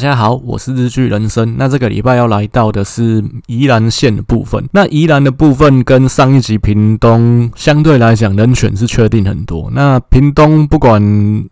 大家好，我是日剧人生。那这个礼拜要来到的是宜兰县的部分。那宜兰的部分跟上一集屏东相对来讲，人选是确定很多。那屏东不管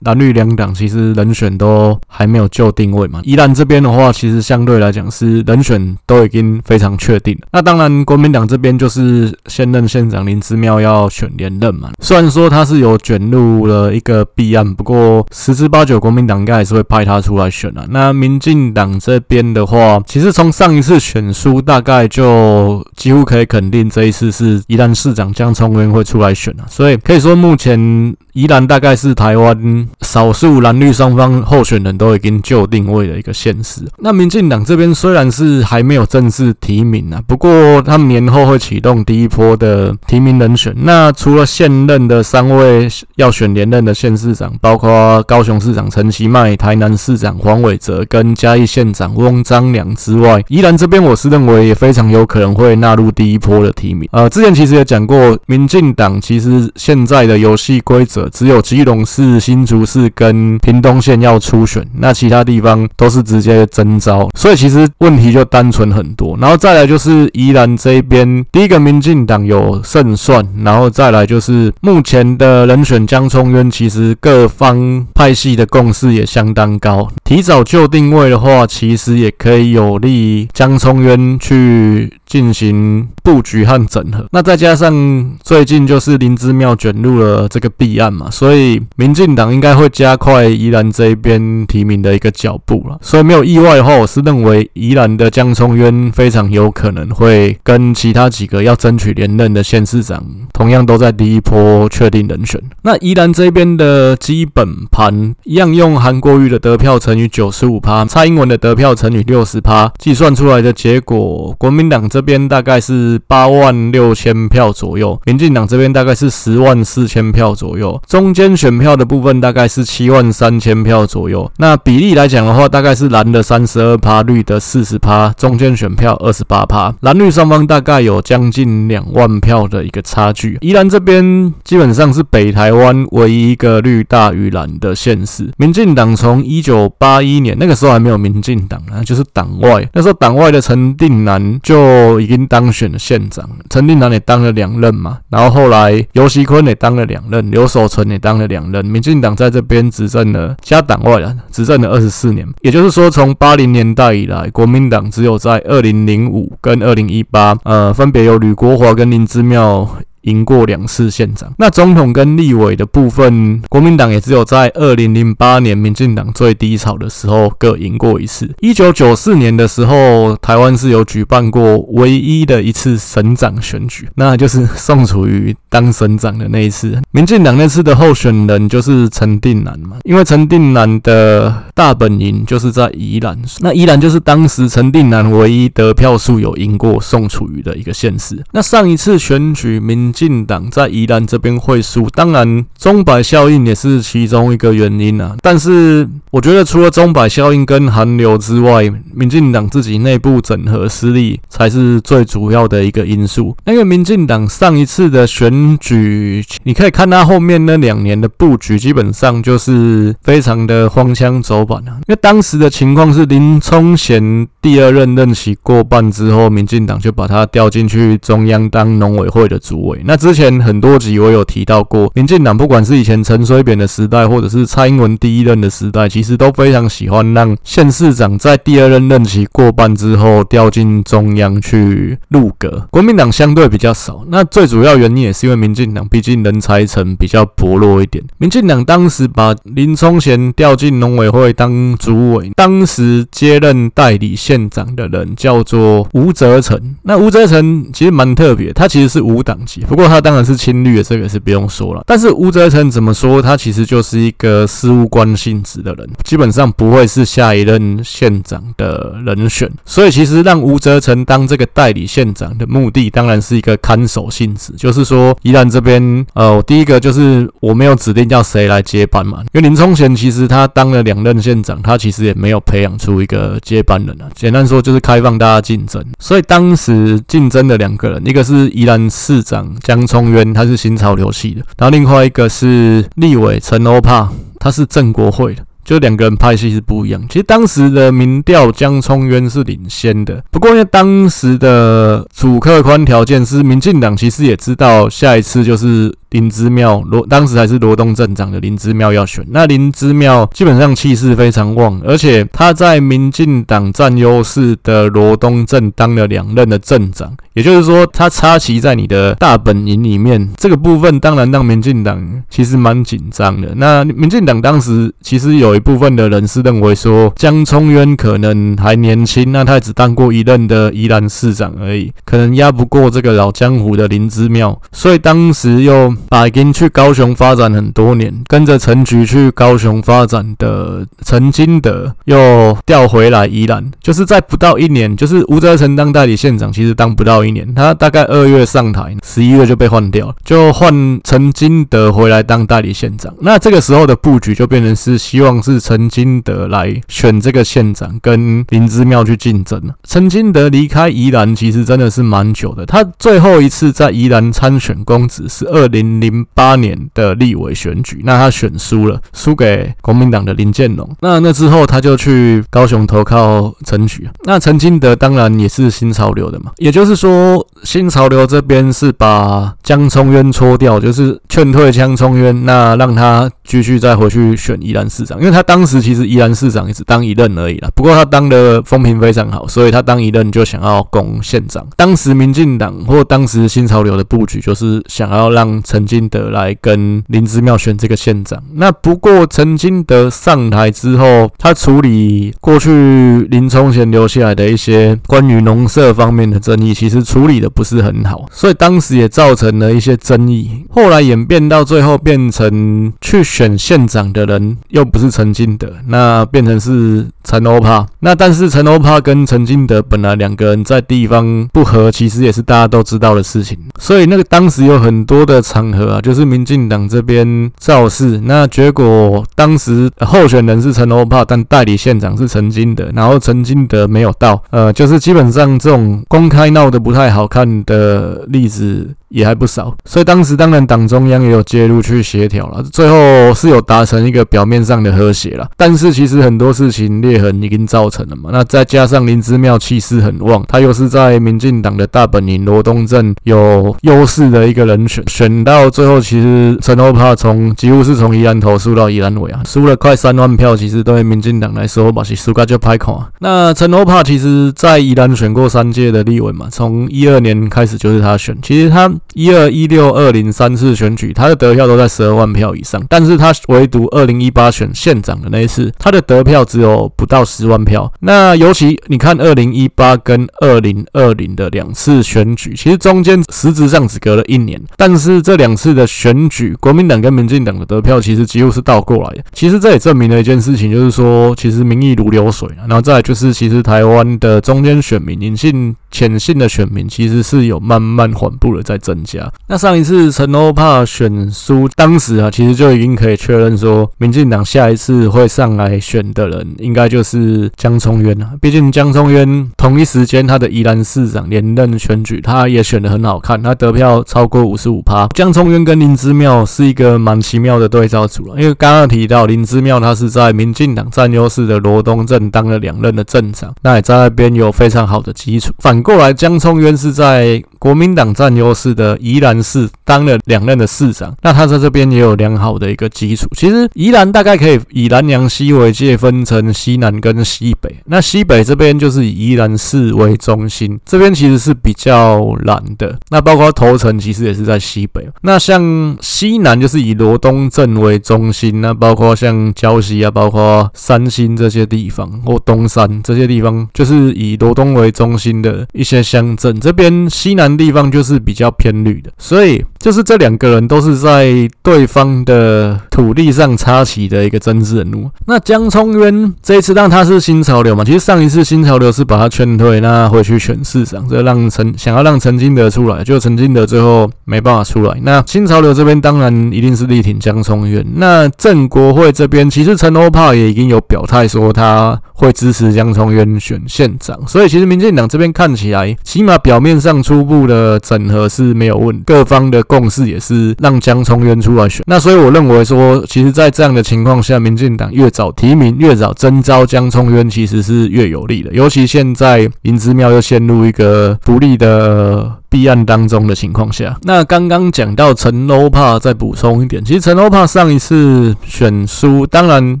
蓝绿两党，其实人选都还没有就定位嘛。宜兰这边的话，其实相对来讲是人选都已经非常确定了。那当然，国民党这边就是现任县长林之妙要选连任嘛。虽然说他是有卷入了一个弊案，不过十之八九国民党应该还是会派他出来选啊。那民民进党这边的话，其实从上一次选书，大概就几乎可以肯定，这一次是宜兰市长江聪渊会出来选了，所以可以说目前。宜兰大概是台湾少数蓝绿双方候选人都已经就定位的一个县市。那民进党这边虽然是还没有正式提名啊，不过他们年后会启动第一波的提名人选。那除了现任的三位要选连任的县市长，包括高雄市长陈其迈、台南市长黄伟哲跟跟嘉义县长翁章良之外，宜兰这边我是认为也非常有可能会纳入第一波的提名。呃，之前其实也讲过，民进党其实现在的游戏规则。只有基隆市、新竹市跟屏东县要初选，那其他地方都是直接征召，所以其实问题就单纯很多。然后再来就是宜兰这边，第一个民进党有胜算，然后再来就是目前的人选江聪渊，其实各方派系的共识也相当高，提早就定位的话，其实也可以有利于江聪渊去进行布局和整合。那再加上最近就是林之妙卷入了这个弊案嘛。所以民进党应该会加快宜兰这一边提名的一个脚步了。所以没有意外的话，我是认为宜兰的江聪渊非常有可能会跟其他几个要争取连任的县市长，同样都在第一波确定人选。那宜兰这边的基本盘一样，用韩国瑜的得票乘以九十五趴，蔡英文的得票乘以六十趴，计算出来的结果，国民党这边大概是八万六千票左右，民进党这边大概是十万四千票左右。中间选票的部分大概是七万三千票左右，那比例来讲的话，大概是蓝的三十二趴，绿的四十趴，中间选票二十八趴，蓝绿双方大概有将近两万票的一个差距。宜兰这边基本上是北台湾唯一一个绿大于蓝的县市。民进党从一九八一年那个时候还没有民进党啊，就是党外，那时候党外的陈定南就已经当选了县长，陈定南也当了两任嘛，然后后来游锡坤也当了两任，刘守存也当了两任，民进党在这边执政了，加党外了，执政了二十四年。也就是说，从八零年代以来，国民党只有在二零零五跟二零一八，呃，分别由吕国华跟林之妙。赢过两次县长，那总统跟立委的部分，国民党也只有在二零零八年民进党最低潮的时候各赢过一次。一九九四年的时候，台湾是有举办过唯一的一次省长选举，那就是宋楚瑜当省长的那一次。民进党那次的候选人就是陈定南嘛，因为陈定南的大本营就是在宜兰，那宜兰就是当时陈定南唯一得票数有赢过宋楚瑜的一个县市。那上一次选举民民进党在宜兰这边会输，当然钟摆效应也是其中一个原因啊。但是我觉得除了钟摆效应跟韩流之外，民进党自己内部整合失利才是最主要的一个因素。因为民进党上一次的选举，你可以看他后面那两年的布局，基本上就是非常的荒腔走板啊。因为当时的情况是林聪贤第二任任期过半之后，民进党就把他调进去中央当农委会的主委。那之前很多集我有提到过，民进党不管是以前陈水扁的时代，或者是蔡英文第一任的时代，其实都非常喜欢让县市长在第二任任期过半之后调进中央去入阁。国民党相对比较少，那最主要原因也是因为民进党毕竟人才层比较薄弱一点。民进党当时把林冲贤调进农委会当主委，当时接任代理县县长的人叫做吴泽成。那吴泽成其实蛮特别，他其实是无党籍。不过他当然是亲绿的，这个是不用说了。但是吴泽成怎么说？他其实就是一个事务官性质的人，基本上不会是下一任县长的人选。所以其实让吴泽成当这个代理县长的目的，当然是一个看守性质，就是说宜兰这边，呃，第一个就是我没有指定叫谁来接班嘛。因为林冲贤其实他当了两任县长，他其实也没有培养出一个接班人啊。简单说就是开放大家竞争。所以当时竞争的两个人，一个是宜兰市长。江聪渊他是新潮流系的，然后另外一个是立委陈欧帕，他是正国会的。就两个人拍戏是不一样。其实当时的民调江聪渊是领先的，不过因为当时的主客观条件是民进党其实也知道下一次就是。林姿妙罗当时还是罗东镇长的林姿妙要选，那林姿妙基本上气势非常旺，而且他在民进党占优势的罗东镇当了两任的镇长，也就是说他插旗在你的大本营里面，这个部分当然让民进党其实蛮紧张的。那民进党当时其实有一部分的人是认为说江聪渊可能还年轻，那他只当过一任的宜兰市长而已，可能压不过这个老江湖的林之妙，所以当时又。把已经去高雄发展很多年，跟着陈菊去高雄发展的陈金德又调回来宜兰，就是在不到一年，就是吴泽成当代理县长，其实当不到一年，他大概二月上台，十一月就被换掉了，就换陈金德回来当代理县长。那这个时候的布局就变成是希望是陈金德来选这个县长，跟林之妙去竞争。陈金德离开宜兰其实真的是蛮久的，他最后一次在宜兰参选公职是二零。零八年的立委选举，那他选输了，输给国民党的林建龙。那那之后，他就去高雄投靠陈菊。那陈金德当然也是新潮流的嘛，也就是说，Oh. 新潮流这边是把江聪渊搓掉，就是劝退江聪渊，那让他继续再回去选宜兰市长，因为他当时其实宜兰市长也只当一任而已啦。不过他当的风评非常好，所以他当一任就想要攻县长。当时民进党或当时新潮流的布局就是想要让陈。金德来跟林之妙选这个县长。那不过陈金德上台之后，他处理过去林冲贤留下来的一些关于农舍方面的争议，其实处理的不是很好，所以当时也造成了一些争议。后来演变到最后，变成去选县长的人又不是陈金德，那变成是陈欧帕。那但是陈欧帕跟陈金德本来两个人在地方不合，其实也是大家都知道的事情。所以那个当时有很多的场。合啊，就是民进党这边造势，那结果当时候选人是陈欧帕，但代理县长是陈金德，然后陈金德没有到，呃，就是基本上这种公开闹得不太好看的例子。也还不少，所以当时当然党中央也有介入去协调了，最后是有达成一个表面上的和谐了。但是其实很多事情裂痕已经造成了嘛，那再加上林之妙气势很旺，他又是在民进党的大本营罗东镇有优势的一个人选，选到最后其实陈欧帕从几乎是从宜兰头输到宜兰尾啊，输了快三万票，其实对民进党来说嘛是输个就拍款。那陈欧帕其实在宜兰选过三届的立委嘛，从一二年开始就是他选，其实他。一二一六二零三次选举，他的得票都在十二万票以上，但是他唯独二零一八选县长的那一次，他的得票只有不到十万票。那尤其你看二零一八跟二零二零的两次选举，其实中间实质上只隔了一年，但是这两次的选举，国民党跟民进党的得票其实几乎是倒过来的。其实这也证明了一件事情，就是说其实民意如流水。然后再就是，其实台湾的中间选民、隐性、潜性的选民，其实是有慢慢缓步的在增加。那上一次陈欧帕选输，当时啊，其实就已经可以确认说，民进党下一次会上来选的人，应该就是江聪渊了。毕竟江聪渊同一时间他的宜兰市长连任选举，他也选得很好看，他得票超过五十五趴。江聪渊跟林之妙是一个蛮奇妙的对照组了，因为刚刚提到林之妙，他是在民进党占优势的罗东镇当了两任的镇长，那也在那边有非常好的基础。反过来，江聪渊是在国民党占优势的宜兰市当了两任的市长，那他在这边也有良好的一个基础。其实宜兰大概可以以兰阳溪为界分成西南跟西北，那西北这边就是以宜兰市为中心，这边其实是比较蓝的。那包括头城其实也是在西北。那像西南就是以罗东镇为中心，那包括像礁溪啊，包括三星这些地方或东山这些地方，就是以罗东为中心的一些乡镇。这边西南地方就是比较偏绿的。所以，就是这两个人都是在对方的土地上插旗的一个政治人物。那江聪渊这一次让他是新潮流嘛？其实上一次新潮流是把他劝退，那回去选市长，这让陈想要让陈金德出来，就陈金德最后没办法出来。那新潮流这边当然一定是力挺江聪渊。那郑国会这边，其实陈欧帕也已经有表态说他会支持江聪渊选县长。所以其实民进党这边看起来，起码表面上初步。的整合是没有问，各方的共识也是让江聪渊出来选。那所以我认为说，其实，在这样的情况下，民进党越早提名、越早征召江聪渊，其实是越有利的。尤其现在林之妙又陷入一个不利的弊案当中的情况下，那刚刚讲到陈欧帕，再补充一点，其实陈欧帕上一次选输，当然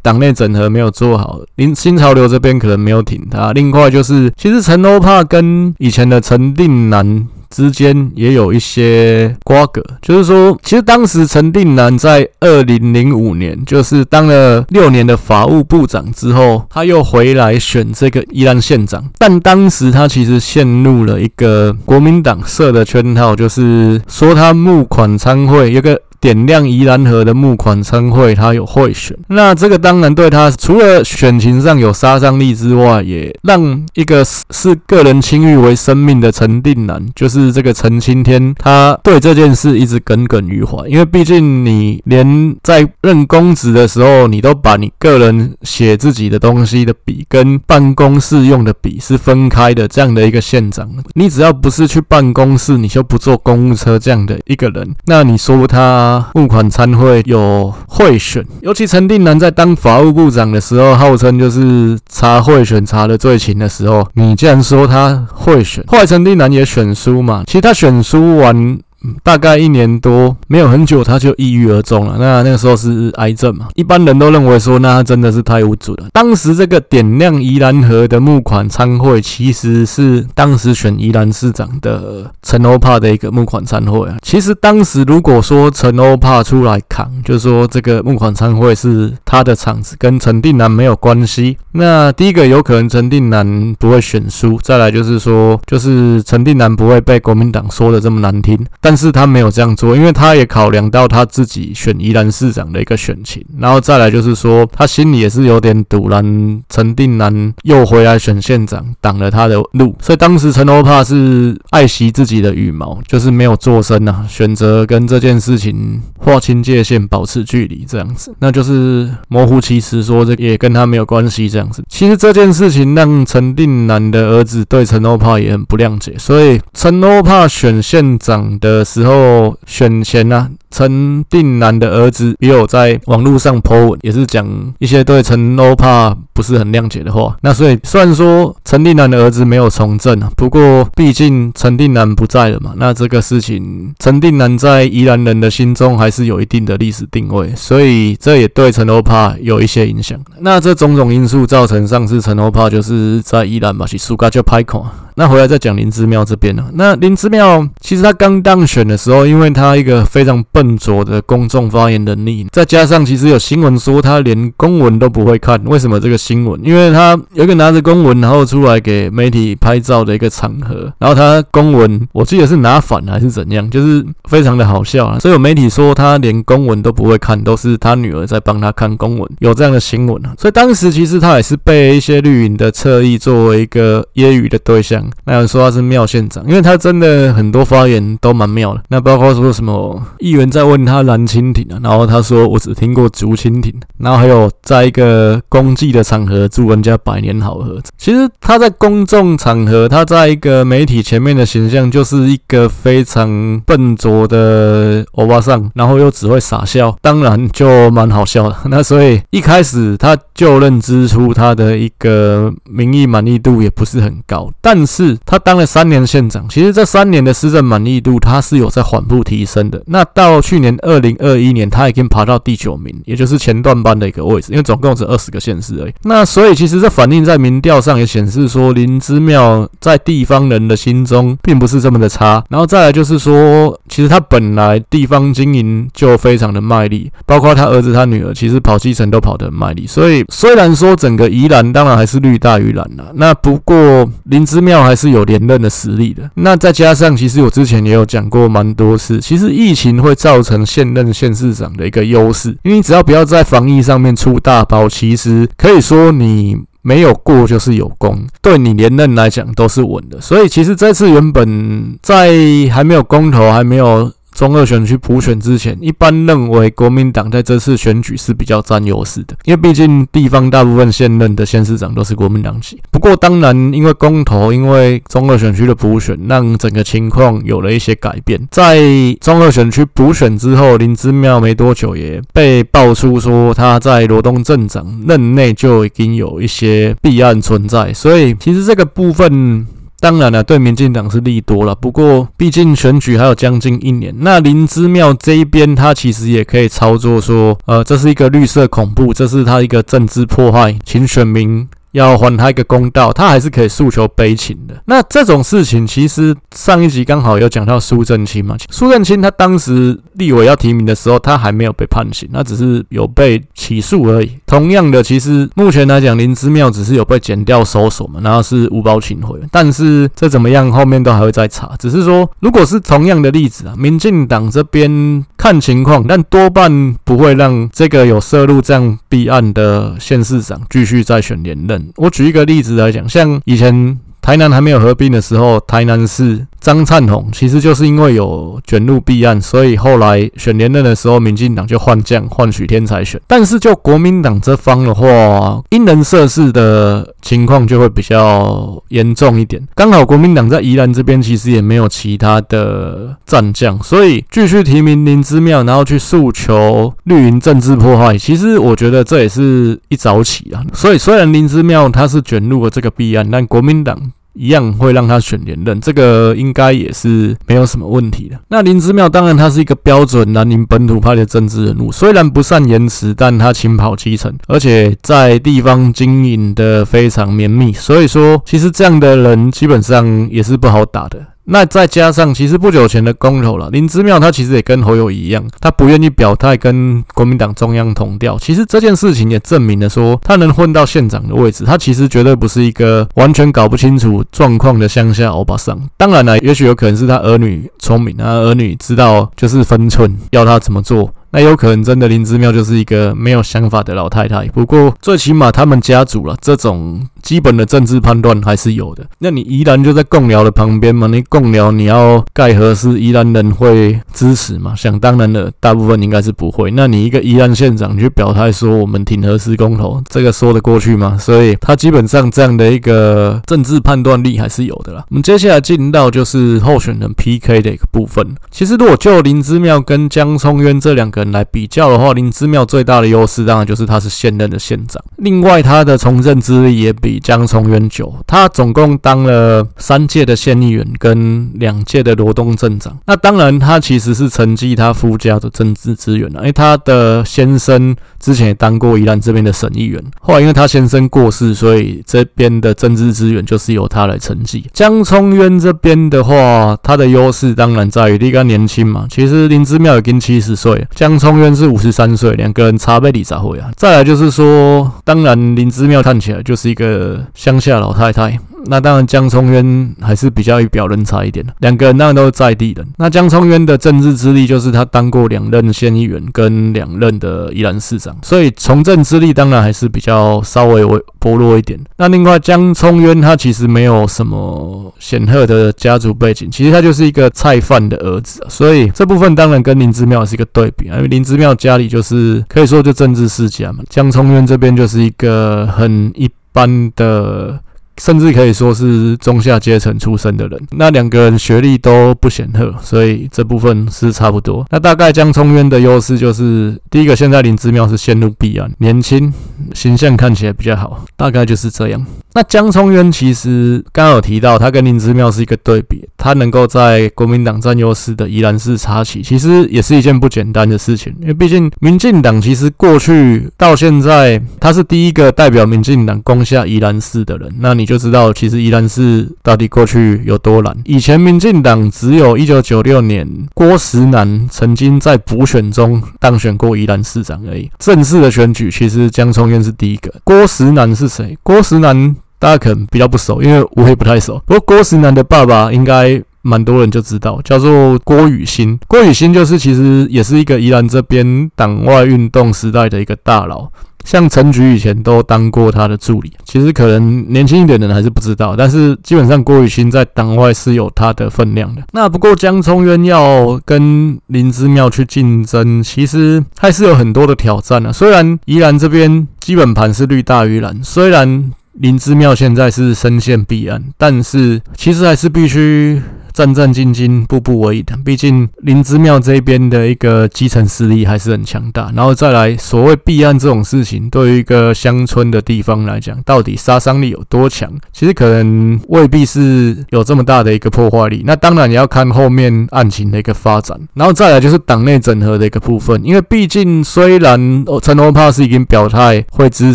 党内整合没有做好，林新潮流这边可能没有挺他。另外就是，其实陈欧帕跟以前的陈定南。之间也有一些瓜葛，就是说，其实当时陈定南在二零零五年，就是当了六年的法务部长之后，他又回来选这个宜兰县长，但当时他其实陷入了一个国民党设的圈套，就是说他募款参会一个。点亮宜兰河的募款参会，他有贿选，那这个当然对他除了选情上有杀伤力之外，也让一个视个人清誉为生命的陈定南，就是这个陈青天，他对这件事一直耿耿于怀。因为毕竟你连在任公职的时候，你都把你个人写自己的东西的笔跟办公室用的笔是分开的，这样的一个县长，你只要不是去办公室，你就不坐公务车这样的一个人，那你说他。付款参会有贿选，尤其陈定南在当法务部长的时候，号称就是查贿选查的最勤的时候，你竟然说他贿选，后来陈定南也选输嘛，其实他选输完。大概一年多，没有很久，他就抑郁而终了。那那个时候是癌症嘛？一般人都认为说，那他真的是太无助了。当时这个点亮宜兰河的募款参会，其实是当时选宜兰市长的陈欧帕的一个募款参会啊。其实当时如果说陈欧帕出来扛，就是说这个募款参会是他的场子，跟陈定南没有关系。那第一个有可能陈定南不会选输，再来就是说，就是陈定南不会被国民党说的这么难听。但是他没有这样做，因为他也考量到他自己选宜兰市长的一个选情，然后再来就是说，他心里也是有点堵，然，陈定南又回来选县长，挡了他的路，所以当时陈欧帕是爱惜自己的羽毛，就是没有做声呐，选择跟这件事情划清界限，保持距离这样子，那就是模糊其词说这也跟他没有关系这子。其实这件事情让陈定南的儿子对陈欧帕也很不谅解，所以陈欧帕选县长的。时候选前呢、啊，陈定南的儿子也有在网络上 po，也是讲一些对陈欧帕不是很谅解的话。那所以虽然说陈定南的儿子没有从政啊，不过毕竟陈定南不在了嘛，那这个事情陈定南在宜兰人的心中还是有一定的历史定位，所以这也对陈欧帕有一些影响。那这种种因素造成上次陈欧帕就是在宜兰嘛，是输甲就歹看。那回来再讲林之妙这边呢？那林之妙其实他刚当选的时候，因为他一个非常笨拙的公众发言能力，再加上其实有新闻说他连公文都不会看。为什么这个新闻？因为他有一个拿着公文然后出来给媒体拍照的一个场合，然后他公文我记得是拿反还是怎样，就是非常的好笑啊。所以有媒体说他连公文都不会看，都是他女儿在帮他看公文，有这样的新闻啊。所以当时其实他也是被一些绿营的侧翼作为一个揶揄的对象。那有人说他是妙县长，因为他真的很多发言都蛮妙的。那包括说什么议员在问他蓝蜻蜓啊，然后他说我只听过竹蜻蜓。然后还有在一个公祭的场合祝人家百年好合。其实他在公众场合，他在一个媒体前面的形象就是一个非常笨拙的欧巴桑，然后又只会傻笑，当然就蛮好笑的。那所以一开始他就认知出他的一个民意满意度也不是很高，但是。他当了三年县长，其实这三年的施政满意度他是有在缓步提升的。那到去年二零二一年，他已经爬到第九名，也就是前段班的一个位置，因为总共只二十个县市而已。那所以其实这反映在民调上也显示说，林之妙在地方人的心中并不是这么的差。然后再来就是说，其实他本来地方经营就非常的卖力，包括他儿子他女儿，其实跑基层都跑得很卖力。所以虽然说整个宜兰当然还是绿大于蓝了，那不过林之妙还。是有连任的实力的。那再加上，其实我之前也有讲过蛮多次，其实疫情会造成现任县市长的一个优势，因为你只要不要在防疫上面出大包，其实可以说你没有过就是有功，对你连任来讲都是稳的。所以其实这次原本在还没有公投，还没有。中二选区补选之前，一般认为国民党在这次选举是比较占优势的，因为毕竟地方大部分现任的县市长都是国民党籍。不过当然，因为公投，因为中二选区的补选，让整个情况有了一些改变。在中二选区补选之后，林之妙没多久也被爆出说他在罗东镇长任内就已经有一些弊案存在，所以其实这个部分。当然了，对民进党是利多了。不过，毕竟选举还有将近一年，那林之妙这一边，他其实也可以操作说，呃，这是一个绿色恐怖，这是他一个政治迫害，请选民。要还他一个公道，他还是可以诉求悲情的。那这种事情，其实上一集刚好有讲到苏正清嘛。苏正清他当时立委要提名的时候，他还没有被判刑，他只是有被起诉而已。同样的，其实目前来讲，林之妙只是有被剪掉搜索嘛，然后是无保请回。但是这怎么样，后面都还会再查。只是说，如果是同样的例子啊，民进党这边看情况，但多半不会让这个有涉入这样弊案的县市长继续再选连任。我举一个例子来讲，像以前台南还没有合并的时候，台南市。张灿鸿其实就是因为有卷入弊案，所以后来选连任的时候，民进党就换将换许天才选。但是就国民党这方的话，因人设事的情况就会比较严重一点。刚好国民党在宜兰这边其实也没有其他的战将，所以继续提名林之妙，然后去诉求绿营政治迫害。其实我觉得这也是一早起啊。所以虽然林之妙他是卷入了这个弊案，但国民党。一样会让他选连任，这个应该也是没有什么问题的。那林之妙当然他是一个标准南宁本土派的政治人物，虽然不善言辞，但他勤跑基层，而且在地方经营的非常绵密，所以说其实这样的人基本上也是不好打的。那再加上，其实不久前的公投了，林之妙他其实也跟侯友谊一样，他不愿意表态跟国民党中央同调。其实这件事情也证明了说，他能混到县长的位置，他其实绝对不是一个完全搞不清楚状况的乡下欧巴桑。当然了，也许有可能是他儿女聪明啊，儿女知道就是分寸，要他怎么做。那有可能真的林之妙就是一个没有想法的老太太。不过最起码他们家族了这种基本的政治判断还是有的。那你宜兰就在贡寮的旁边嘛？你贡寮你要盖核四，宜兰人会支持吗？想当然的，大部分应该是不会。那你一个宜兰县长你去表态说我们挺核四公投，这个说得过去吗？所以他基本上这样的一个政治判断力还是有的啦。我们接下来进到就是候选人 PK 的一个部分。其实如果就林之妙跟江聪渊这两个。来比较的话，林之妙最大的优势当然就是他是现任的县长，另外他的从政资历也比江崇元久，他总共当了三届的县议员跟两届的罗东镇长。那当然他其实是承继他夫家的政治资源了，因为他的先生之前也当过宜兰这边的省议员，后来因为他先生过世，所以这边的政治资源就是由他来承继。江聪渊这边的话，他的优势当然在于第一个年轻嘛，其实林姿妙已经七十岁，江聪渊是五十三岁，两个人差倍里咋会啊？再来就是说，当然林姿妙看起来就是一个乡下老太太。那当然，江聪渊还是比较一表人才一点的。两个人当然都是在地人。那江聪渊的政治资历就是他当过两任县议员跟两任的宜兰市长，所以从政资历当然还是比较稍微微薄弱一点。那另外，江聪渊他其实没有什么显赫的家族背景，其实他就是一个菜贩的儿子，所以这部分当然跟林之妙是一个对比啊。因为林之妙家里就是可以说就政治世家嘛，江聪渊这边就是一个很一般的。甚至可以说是中下阶层出身的人，那两个人学历都不显赫，所以这部分是差不多。那大概江聪渊的优势就是，第一个，现在林之妙是陷入彼岸，年轻，形象看起来比较好，大概就是这样。那江聪渊其实刚刚有提到，他跟林之妙是一个对比，他能够在国民党占优势的宜兰市插旗，其实也是一件不简单的事情，因为毕竟民进党其实过去到现在，他是第一个代表民进党攻下宜兰市的人，那你。就知道其实宜兰市到底过去有多难。以前民进党只有一九九六年郭石南曾经在补选中当选过宜兰市长而已。正式的选举其实江聪渊是第一个。郭石南是谁？郭石南大家可能比较不熟，因为我也不太熟。不过郭石南的爸爸应该蛮多人就知道，叫做郭雨欣。郭雨欣就是其实也是一个宜兰这边党外运动时代的一个大佬。像陈菊以前都当过他的助理。其实可能年轻一点的人还是不知道，但是基本上郭雨欣在党外是有他的分量的。那不过江聪渊要跟林之妙去竞争，其实还是有很多的挑战啊。虽然宜兰这边基本盘是绿大于蓝，虽然林之妙现在是深陷弊案，但是其实还是必须。战战兢兢，步步为营的。毕竟林之妙这边的一个基层势力还是很强大。然后再来，所谓避案这种事情，对于一个乡村的地方来讲，到底杀伤力有多强？其实可能未必是有这么大的一个破坏力。那当然也要看后面案情的一个发展。然后再来就是党内整合的一个部分，因为毕竟虽然陈龙帕是已经表态会支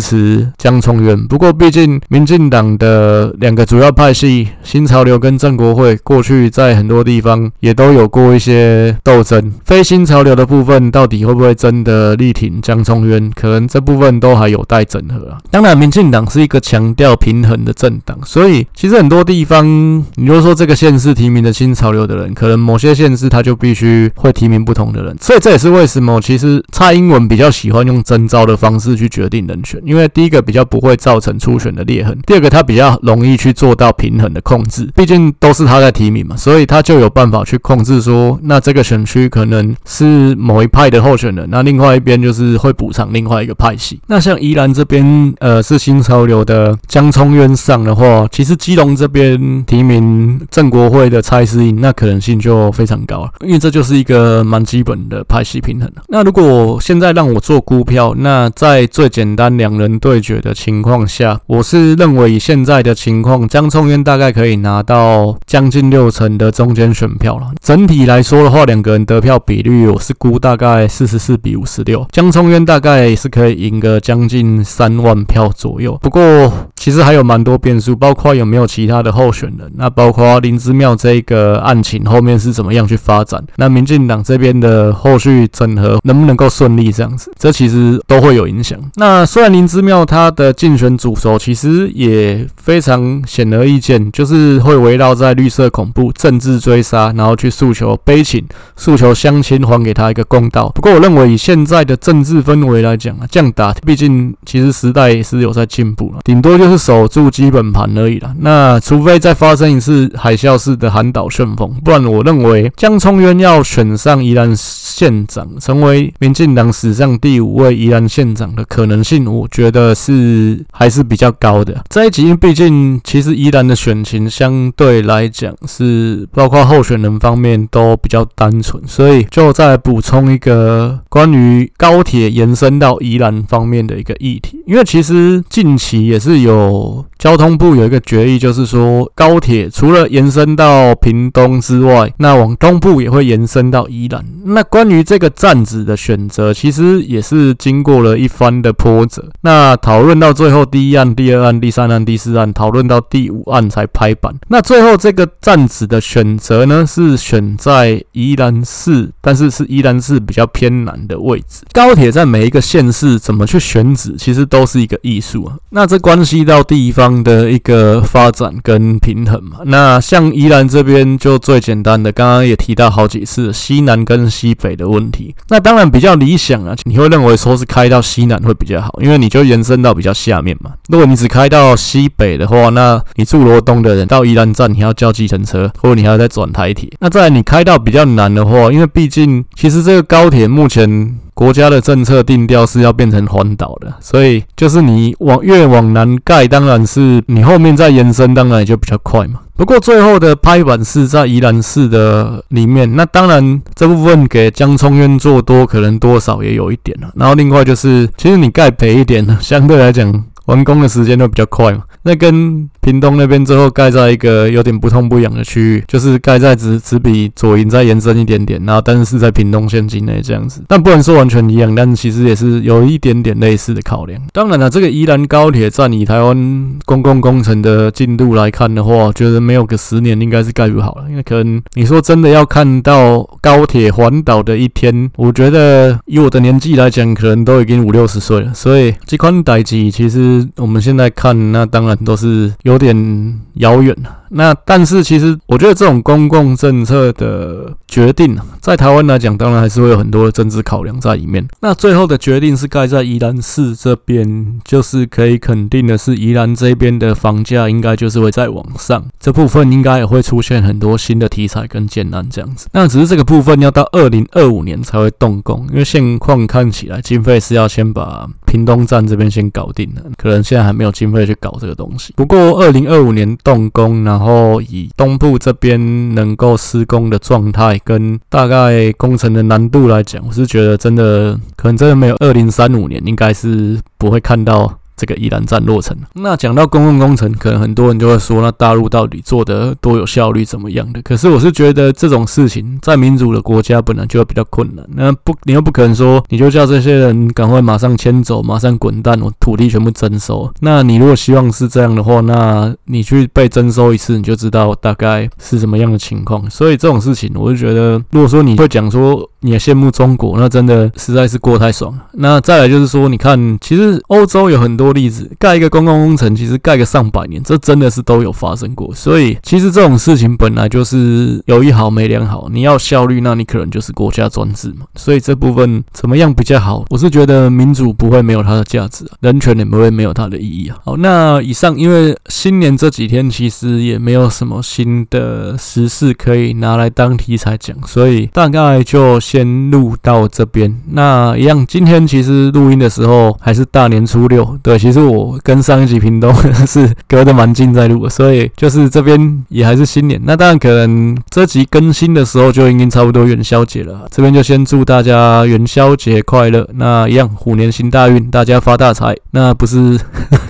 持江聪渊，不过毕竟民进党的两个主要派系新潮流跟正国会过去。在很多地方也都有过一些斗争，非新潮流的部分到底会不会真的力挺江聪渊？可能这部分都还有待整合啊。当然，民进党是一个强调平衡的政党，所以其实很多地方，你如果说这个县市提名的新潮流的人，可能某些县市他就必须会提名不同的人。所以这也是为什么其实蔡英文比较喜欢用征召的方式去决定人选，因为第一个比较不会造成初选的裂痕，第二个他比较容易去做到平衡的控制，毕竟都是他在提名嘛。所以他就有办法去控制说，那这个选区可能是某一派的候选人，那另外一边就是会补偿另外一个派系。那像宜兰这边，呃，是新潮流的江聪渊上的话，其实基隆这边提名正国会的蔡思颖，那可能性就非常高了，因为这就是一个蛮基本的派系平衡。那如果现在让我做估票，那在最简单两人对决的情况下，我是认为以现在的情况，江聪渊大概可以拿到将近六成的中间选票了。整体来说的话，两个人得票比率我是估大概四十四比五十六。江聪渊大概是可以赢个将近三万票左右。不过其实还有蛮多变数，包括有没有其他的候选人，那包括林之妙这个案情后面是怎么样去发展，那民进党这边的后续整合能不能够顺利，这样子，这其实都会有影响。那虽然林之妙他的竞选主轴其实也非常显而易见，就是会围绕在绿色恐怖。政治追杀，然后去诉求悲情，诉求乡亲还给他一个公道。不过，我认为以现在的政治氛围来讲啊，这样打，毕竟其实时代也是有在进步了，顶多就是守住基本盘而已啦。那除非再发生一次海啸式的韩岛旋风，不然我认为江聪渊要选上宜兰县长，成为民进党史上第五位宜兰县长的可能性，我觉得是还是比较高的。这一集，毕竟其实宜兰的选情相对来讲是。包括候选人方面都比较单纯，所以就再补充一个关于高铁延伸到宜兰方面的一个议题。因为其实近期也是有交通部有一个决议，就是说高铁除了延伸到屏东之外，那往东部也会延伸到宜兰。那关于这个站址的选择，其实也是经过了一番的波折。那讨论到最后，第一案、第二案、第三案、第四案，讨论到第五案才拍板。那最后这个站址的。选择呢是选在宜兰市，但是是宜兰市比较偏南的位置。高铁在每一个县市怎么去选址，其实都是一个艺术啊。那这关系到地方的一个发展跟平衡嘛。那像宜兰这边就最简单的，刚刚也提到好几次西南跟西北的问题。那当然比较理想啊，你会认为说是开到西南会比较好，因为你就延伸到比较下面嘛。如果你只开到西北的话，那你住罗东的人到宜兰站，你要叫计程车如果你还要再转台铁，那再来你开到比较难的话，因为毕竟其实这个高铁目前国家的政策定调是要变成环岛的，所以就是你往越往南盖，当然是你后面再延伸，当然也就比较快嘛。不过最后的拍板是在宜兰市的里面，那当然这部分给江聪渊做多，可能多少也有一点了。然后另外就是，其实你盖赔一点呢，相对来讲完工的时间会比较快嘛。那跟屏东那边最后盖在一个有点不痛不痒的区域，就是盖在只只比左营再延伸一点点，然后但是是在屏东县境内这样子，但不能说完全一样，但其实也是有一点点类似的考量。当然了，这个宜兰高铁站以台湾公共工程的进度来看的话，觉得没有个十年应该是盖不好了，因为可能你说真的要看到高铁环岛的一天，我觉得以我的年纪来讲，可能都已经五六十岁了，所以这款代机其实我们现在看，那当然。都是有有点遥远了。那但是其实我觉得这种公共政策的决定，在台湾来讲，当然还是会有很多的政治考量在里面。那最后的决定是盖在宜兰市这边，就是可以肯定的是，宜兰这边的房价应该就是会再往上，这部分应该也会出现很多新的题材跟建案这样子。那只是这个部分要到二零二五年才会动工，因为现况看起来经费是要先把屏东站这边先搞定了，可能现在还没有经费去搞这个东西。不过二零二五年动工，然后然后以东部这边能够施工的状态跟大概工程的难度来讲，我是觉得真的可能真的没有二零三五年，应该是不会看到。这个宜兰站落成，那讲到公共工程，可能很多人就会说，那大陆到底做得多有效率，怎么样的？可是我是觉得这种事情在民主的国家本来就比较困难。那不，你又不可能说，你就叫这些人赶快马上迁走，马上滚蛋，我土地全部征收。那你如果希望是这样的话，那你去被征收一次，你就知道大概是什么样的情况。所以这种事情，我就觉得，如果说你会讲说你也羡慕中国，那真的实在是过太爽了。那再来就是说，你看，其实欧洲有很多。多例子，盖一个公共工程，其实盖个上百年，这真的是都有发生过。所以，其实这种事情本来就是有一好没两好。你要效率，那你可能就是国家专制嘛。所以这部分怎么样比较好？我是觉得民主不会没有它的价值啊，人权也不会没有它的意义啊。好，那以上因为新年这几天其实也没有什么新的时事可以拿来当题材讲，所以大概就先录到这边。那一样，今天其实录音的时候还是大年初六，对。其实我跟上一集屏东是隔得蛮近在录，所以就是这边也还是新年。那当然可能这集更新的时候就已经差不多元宵节了。这边就先祝大家元宵节快乐。那一样虎年行大运，大家发大财。那不是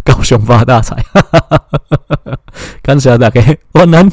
高雄发大财，感谢大家，晚安。